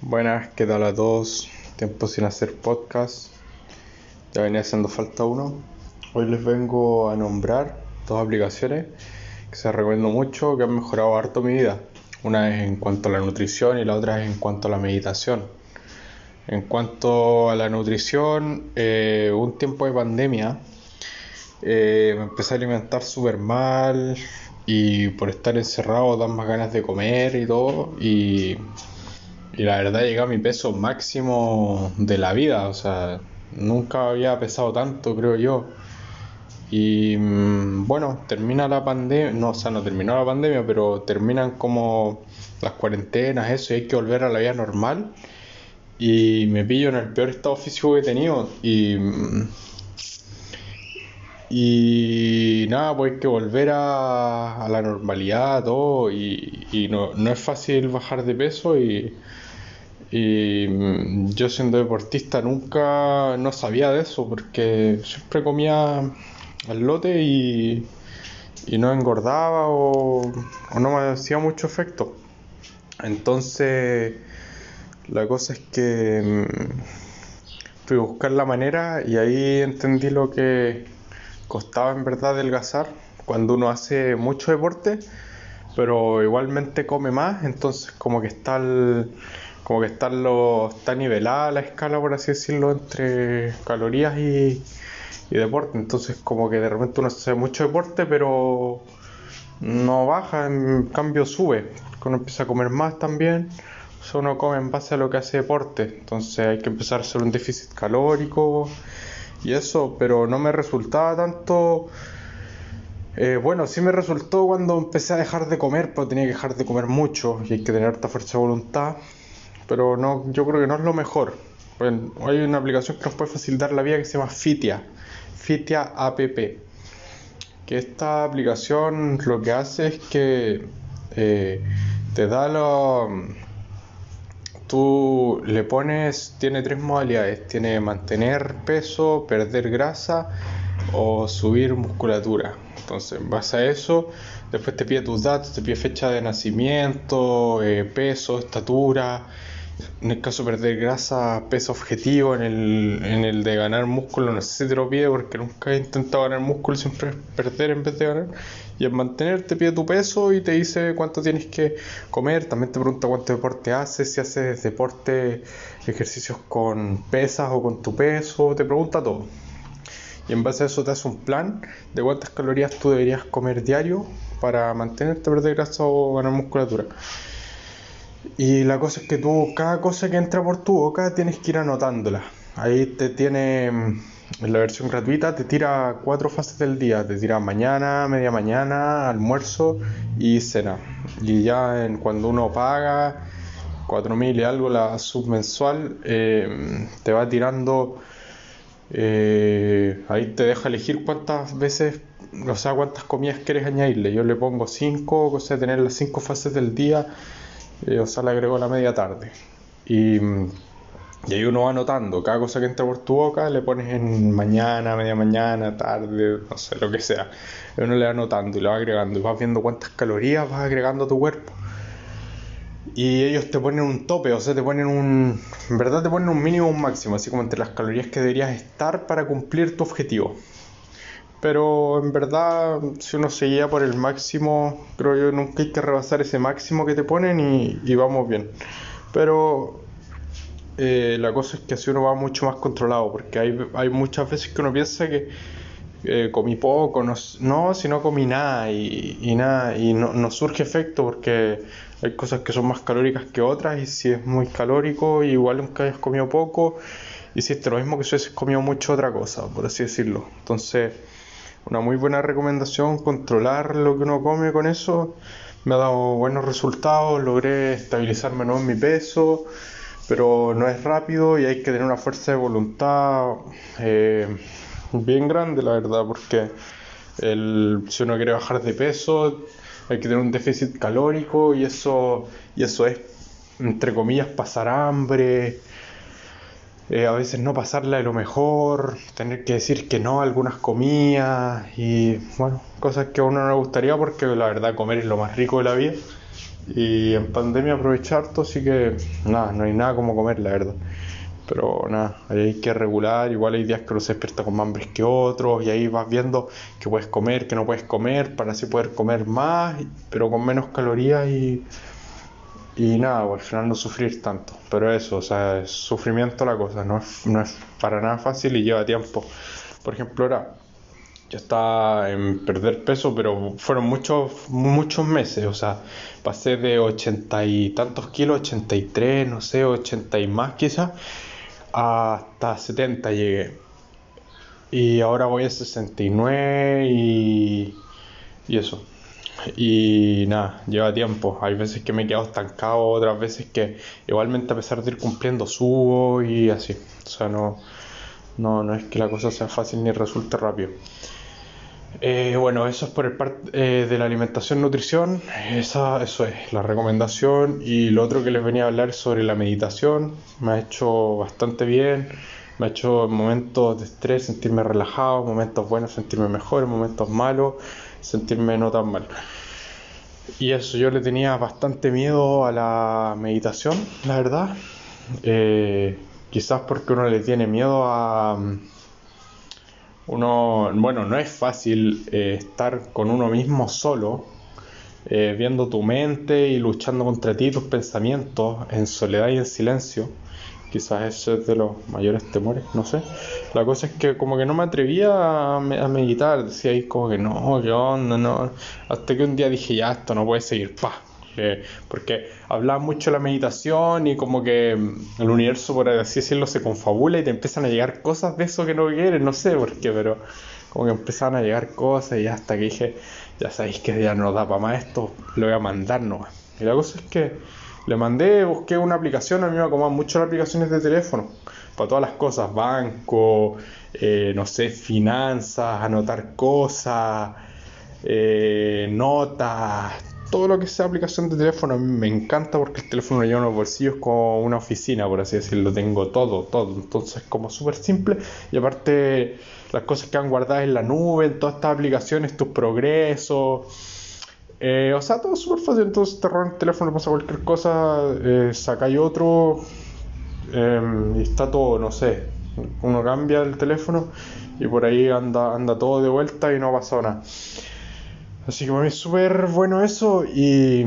Buenas, ¿qué tal a todos? Tiempo sin hacer podcast. Ya venía haciendo falta uno. Hoy les vengo a nombrar dos aplicaciones que se recomiendo mucho, que han mejorado harto mi vida. Una es en cuanto a la nutrición y la otra es en cuanto a la meditación. En cuanto a la nutrición, eh, un tiempo de pandemia eh, me empecé a alimentar súper mal y por estar encerrado dan más ganas de comer y todo. Y y la verdad llegué a mi peso máximo de la vida, o sea, nunca había pesado tanto, creo yo. Y mm, bueno, termina la pandemia, no, o sea, no terminó la pandemia, pero terminan como las cuarentenas, eso, y hay que volver a la vida normal. Y me pillo en el peor estado físico que he tenido. Y, mm, y nada, pues hay que volver a, a la normalidad, todo. Y, y no, no es fácil bajar de peso y y mm, yo siendo deportista nunca no sabía de eso porque siempre comía al lote y, y no engordaba o, no me hacía mucho efecto. Entonces la cosa es que mm, fui a buscar la manera y ahí entendí lo que costaba en verdad adelgazar cuando uno hace mucho deporte pero igualmente come más entonces como que está el como que está, lo, está nivelada la escala, por así decirlo, entre calorías y, deporte. Entonces, como que de repente uno hace mucho deporte, pero no baja, en cambio sube. Uno empieza a comer más también. uno come en base a lo que hace deporte. Entonces, hay que empezar a hacer un déficit calórico y eso, pero no me resultaba tanto. Eh, bueno, sí me resultó cuando empecé a dejar de comer, pero tenía que dejar de comer mucho y hay que tener harta fuerza de voluntad pero no, yo creo que no es lo mejor. Bueno, hay una aplicación que nos puede facilitar la vida que se llama Fitia, Fitia App. Que esta aplicación lo que hace es que eh, te da lo. Tú le pones, tiene tres modalidades: tiene mantener peso, perder grasa o subir musculatura. Entonces, en base a eso, después te pide tus datos, te pide fecha de nacimiento, eh, peso, estatura en el caso de perder grasa, peso objetivo, en el, en el de ganar músculo, no sé si te lo pide porque nunca he intentado ganar músculo, siempre es perder en vez de ganar. Y en mantener te pide tu peso y te dice cuánto tienes que comer. También te pregunta cuánto deporte haces, si haces deporte, ejercicios con pesas o con tu peso, te pregunta todo. Y en base a eso te hace un plan de cuántas calorías tú deberías comer diario para mantenerte, perder grasa o ganar musculatura. Y la cosa es que tú, cada cosa que entra por tu boca, tienes que ir anotándola. Ahí te tiene, mm, en la versión gratuita, te tira cuatro fases del día. Te tira mañana, media mañana, almuerzo y cena. Y ya cuando uno paga 4.000 y algo la submensual, eh, te va tirando, eh, ahí te deja elegir cuántas veces, o sea, cuántas comidas quieres añadirle. Yo le pongo 5, o sea, tener las 5 fases del día o sea, le agregó la media tarde. Y, y, ahí uno va anotando, cada cosa que entra por tu boca le pones en mañana, media mañana, tarde, no sé, lo que sea. Y uno le va anotando y le va agregando y vas viendo cuántas calorías vas agregando a tu cuerpo. Y ellos te ponen un tope, o sea, te ponen un... En verdad te ponen un mínimo un máximo, así como entre las calorías que deberías estar para cumplir tu objetivo. Pero en verdad, si uno se guía por el máximo, creo yo nunca hay que rebasar ese máximo que te ponen y, vamos bien. Pero eh, la cosa es que así uno va mucho más controlado, porque hay, hay muchas veces que uno piensa que eh, comí poco, no, no, si no comí nada y, nada, y no, no, surge efecto porque hay cosas que son más calóricas que otras y si es muy calórico, igual nunca hayas comido poco y es lo mismo que si hubieses comido mucho otra cosa, por así decirlo. Entonces una muy buena recomendación, controlar lo que uno come con eso. Me ha dado buenos resultados, logré estabilizarme en mi peso, pero no es rápido y hay que tener una fuerza de voluntad eh, bien grande, la verdad, porque el, si uno quiere bajar de peso hay que tener un déficit calórico y eso, y eso es, entre comillas, pasar hambre, eh, a veces no pasarla de lo mejor, tener que decir que no a algunas comidas y bueno, cosas que a uno no le gustaría porque la verdad comer es lo más rico de la vida Y en pandemia aproveché harto, así que nada, no hay nada como comer, la verdad. Pero nada, hay que regular, igual hay días que uno se despierta con más hambre que otros y ahí vas viendo que puedes comer, que no puedes comer, para así poder comer más, pero con menos calorías y, y nada, pues, al final no sufrir tanto. Pero eso, o sea, es sufrimiento la cosa, no es, no es para nada fácil y lleva tiempo. Por ejemplo, ahora yo estaba en perder peso, pero fueron muchos, muchos meses, o sea, pasé de ochenta y tantos kilos, 83, no sé, 80 y más quizás hasta 70 llegué. Y ahora voy a 69 y, y eso. Y nada, lleva tiempo. Hay veces que me he quedado estancado, otras veces que igualmente a pesar de ir cumpliendo subo y así. O sea, no, no, no es que la cosa sea fácil ni resulte rápido. Eh, bueno, eso es por el parte eh, de la alimentación nutrición, esa, eso es la recomendación y lo otro que les venía a hablar sobre la meditación, me ha hecho bastante bien, me ha hecho momentos de estrés sentirme relajado, momentos buenos sentirme mejor, momentos malos sentirme no tan mal. Y eso, yo le tenía bastante miedo a la meditación, la verdad, eh, quizás porque uno le tiene miedo a uno, bueno, no es fácil eh, estar con uno mismo solo, eh, viendo tu mente y luchando contra ti, tus pensamientos, en soledad y en silencio. Quizás eso es de los mayores temores, no sé. La cosa es que como que no me atrevía a, meditar, decía ahí como que no, qué onda, no. Hasta que un día dije, ya, esto no puede seguir, pa, porque hablaba mucho de la meditación y como que el universo, por así decirlo, se confabula y te empiezan a llegar cosas de eso que no quieres, no sé por qué, pero como que empezaron a llegar cosas y hasta que dije, ya sabéis que ya no da para más esto, lo voy a mandar nomás. Y la cosa es que le mandé, busqué una aplicación, a mí me acomodan mucho las aplicaciones de teléfono, para todas las cosas, banco, eh, no sé, finanzas, anotar cosas, eh, notas, todo lo que sea aplicación de teléfono a mí me encanta porque el teléfono lo lleva en los bolsillos como una oficina, por así decirlo. Tengo todo, todo. Entonces, como súper simple. Y aparte, las cosas que han guardado en la nube, en todas estas aplicaciones, tus progresos. Eh, o sea, todo súper fácil. Entonces, te roban el teléfono, pasa cualquier cosa, eh, sacáis otro. Em, y está todo, no sé. Uno cambia el teléfono y por ahí anda, anda todo de vuelta y no ha pasado nada. Así que para mí es súper bueno eso y,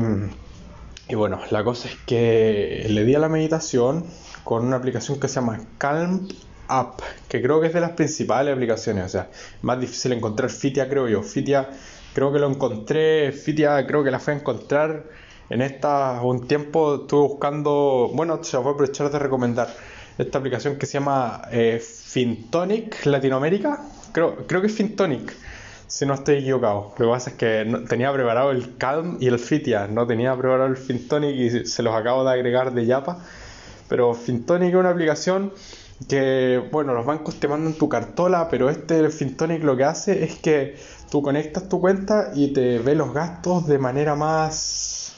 y bueno, la cosa es que le di a la meditación con una aplicación que se llama Calm App, que creo que es de las principales aplicaciones, o sea, más difícil encontrar Fitia creo yo. Fitia creo que lo encontré, Fitia creo que la fue a encontrar en esta un tiempo estuve buscando, bueno, se la voy a aprovechar de recomendar esta aplicación que se llama eh, Fintonic Latinoamérica, creo, creo que es Fintonic si no estoy equivocado. Lo que pasa es que tenía preparado el Calm y el Fitia, no tenía preparado el Fintonic y se los acabo de agregar de Yapa. Pero Fintonic es una aplicación que, bueno, los bancos te mandan tu cartola, pero este Fintonic lo que hace es que tú conectas tu cuenta y te ve los gastos de manera más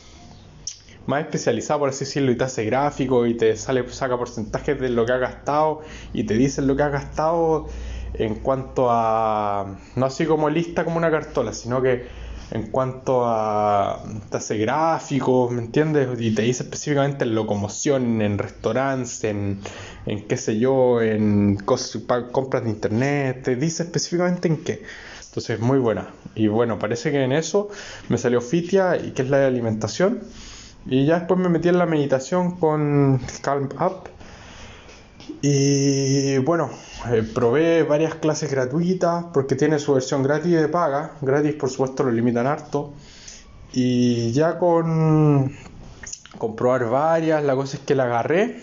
más especializada por así decirlo y te hace gráfico y te sale saca porcentajes de lo que has gastado y te dice lo que has gastado en cuanto a, no así como lista como una cartola, sino que en cuanto a, te hace gráficos, ¿me entiendes? Y te dice específicamente en locomoción, en restaurantes, en, en qué sé yo, en compras de internet, te dice específicamente en qué. Entonces es muy buena. Y bueno, parece que en eso me salió Fitia, y que es la de alimentación. Y ya después me metí en la meditación con Calm Up. Y bueno, eh, probé varias clases gratuitas porque tiene su versión gratis de paga. Gratis, por supuesto, lo limitan harto. Y ya con, con probar varias, la cosa es que la agarré.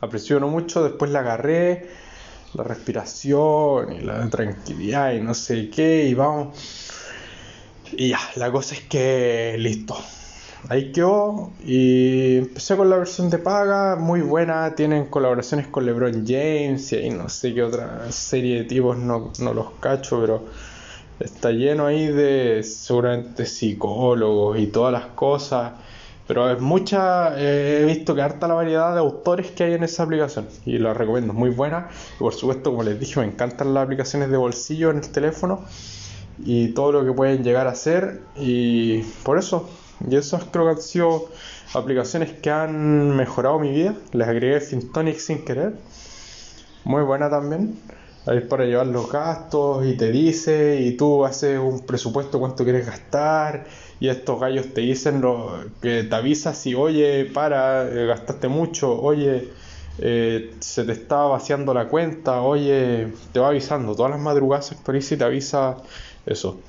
Aprecio mucho, después la agarré. La respiración y la tranquilidad y no sé qué. Y vamos. Y ya, la cosa es que listo ahí quedó y empecé con la versión de paga, muy buena, tienen colaboraciones con LeBron James y no sé qué otra serie de tipos, no, los cacho, pero está lleno ahí de seguramente psicólogos y todas las cosas. Pero es mucha, he visto que harta la variedad de autores que hay en esa aplicación y la recomiendo, muy buena. Y por supuesto, como les dije, me encantan las aplicaciones de bolsillo en el teléfono y todo lo que pueden llegar a hacer. Y por eso Y esas creo que han sido aplicaciones que han mejorado mi vida. Les agregué Fintonic sin querer. Muy buena también. Ahí para llevar los gastos y te dice y tú haces un presupuesto cuánto quieres gastar y estos gallos te dicen lo, que te avisa si oye para eh, gastaste mucho oye eh, se te está vaciando la cuenta oye te va avisando todas las madrugadas actualiza y te avisa eso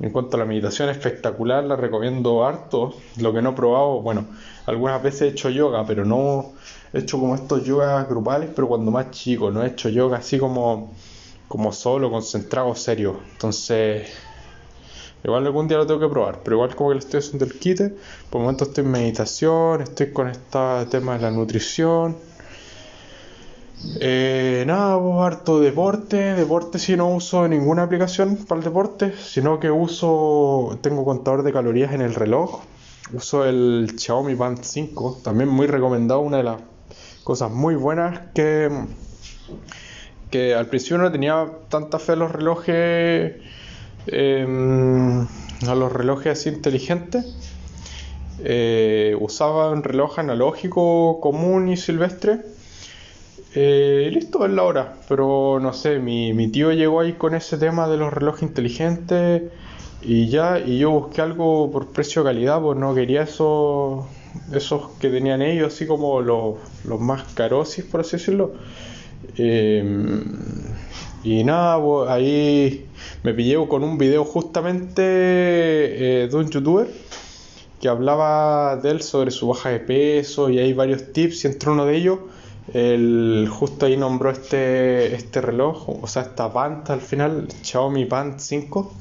en cuanto a la meditación espectacular la recomiendo harto lo que no he probado bueno algunas veces he hecho yoga pero no he hecho como estos yogas grupales pero cuando más chico no he hecho yoga así como como solo concentrado serio entonces Igual algún día lo tengo que probar, pero igual como que le estoy haciendo el quite, por el momento estoy en meditación, estoy con este tema de la nutrición. Eh, nada, pues harto deporte, deporte si no uso ninguna aplicación para el deporte, sino que uso, tengo contador de calorías en el reloj, uso el Xiaomi Band 5, también muy recomendado, una de las cosas muy buenas que, que al principio no tenía tanta fe en los relojes Em, a los relojes inteligentes. Eh, usaba un reloj analógico común y silvestre. Eh, listo, es la hora. Pero no sé, mi, mi, tío llegó ahí con ese tema de los relojes inteligentes y ya, y yo busqué algo por precio-calidad, pues no quería esos, esos que tenían ellos, así como los, los más carosis, por así decirlo. Em, y nada, pues ahí me pillé con un video justamente eh, de un youtuber que hablaba de él sobre su baja de peso y hay varios tips y entre uno de ellos él justo ahí nombró este, este reloj, o sea, esta Band al final, Xiaomi Band 5.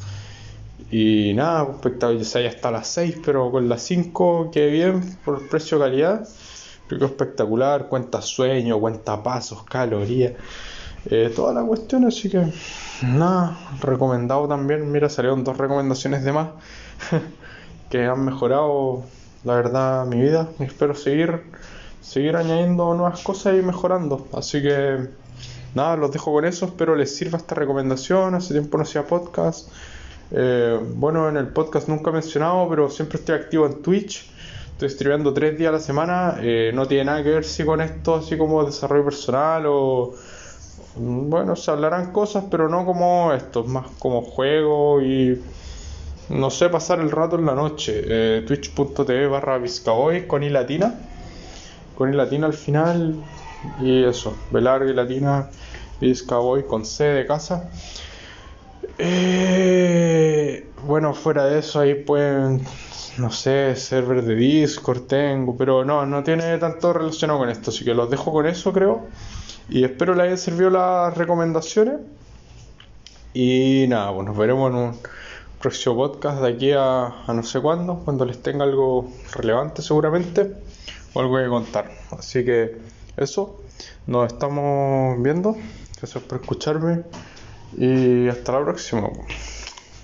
Y nada, espectacular, ya está las 6, pero con las 5 que bien por precio-calidad. Creo que espectacular, cuenta sueño, cuenta pasos, calorías. Eh, toda la cuestión, así que nada, recomendado también. Mira, salieron dos recomendaciones de más que han mejorado, la verdad, mi vida. Espero seguir, seguir añadiendo nuevas cosas y mejorando. Así que nada, los dejo con eso. Espero les sirva esta recomendación. Hace tiempo no hacía podcast. Eh, bueno, en el podcast nunca he mencionado, pero siempre estoy activo en Twitch. Estoy escribiendo tres días a la semana. Eh, no tiene nada que ver si con esto, así como desarrollo personal o bueno, se hablarán cosas, pero no como esto, más como juego y no sé, pasar el rato en la noche. Eh, Twitch.tv barra con i latina, con i latina al final y eso, velar y latina Vizcaboy con C de casa. Eh, bueno, fuera de eso ahí pueden, no sé, server de Discord tengo, pero no, no tiene tanto relacionado con esto, así que los dejo con eso creo. Y espero les hayan servido las recomendaciones. Y nada, pues nos veremos en un próximo podcast de aquí a, no sé cuándo, cuando les tenga algo relevante seguramente o algo que contar. Así que eso, nos estamos viendo. Gracias por escucharme y hasta la próxima.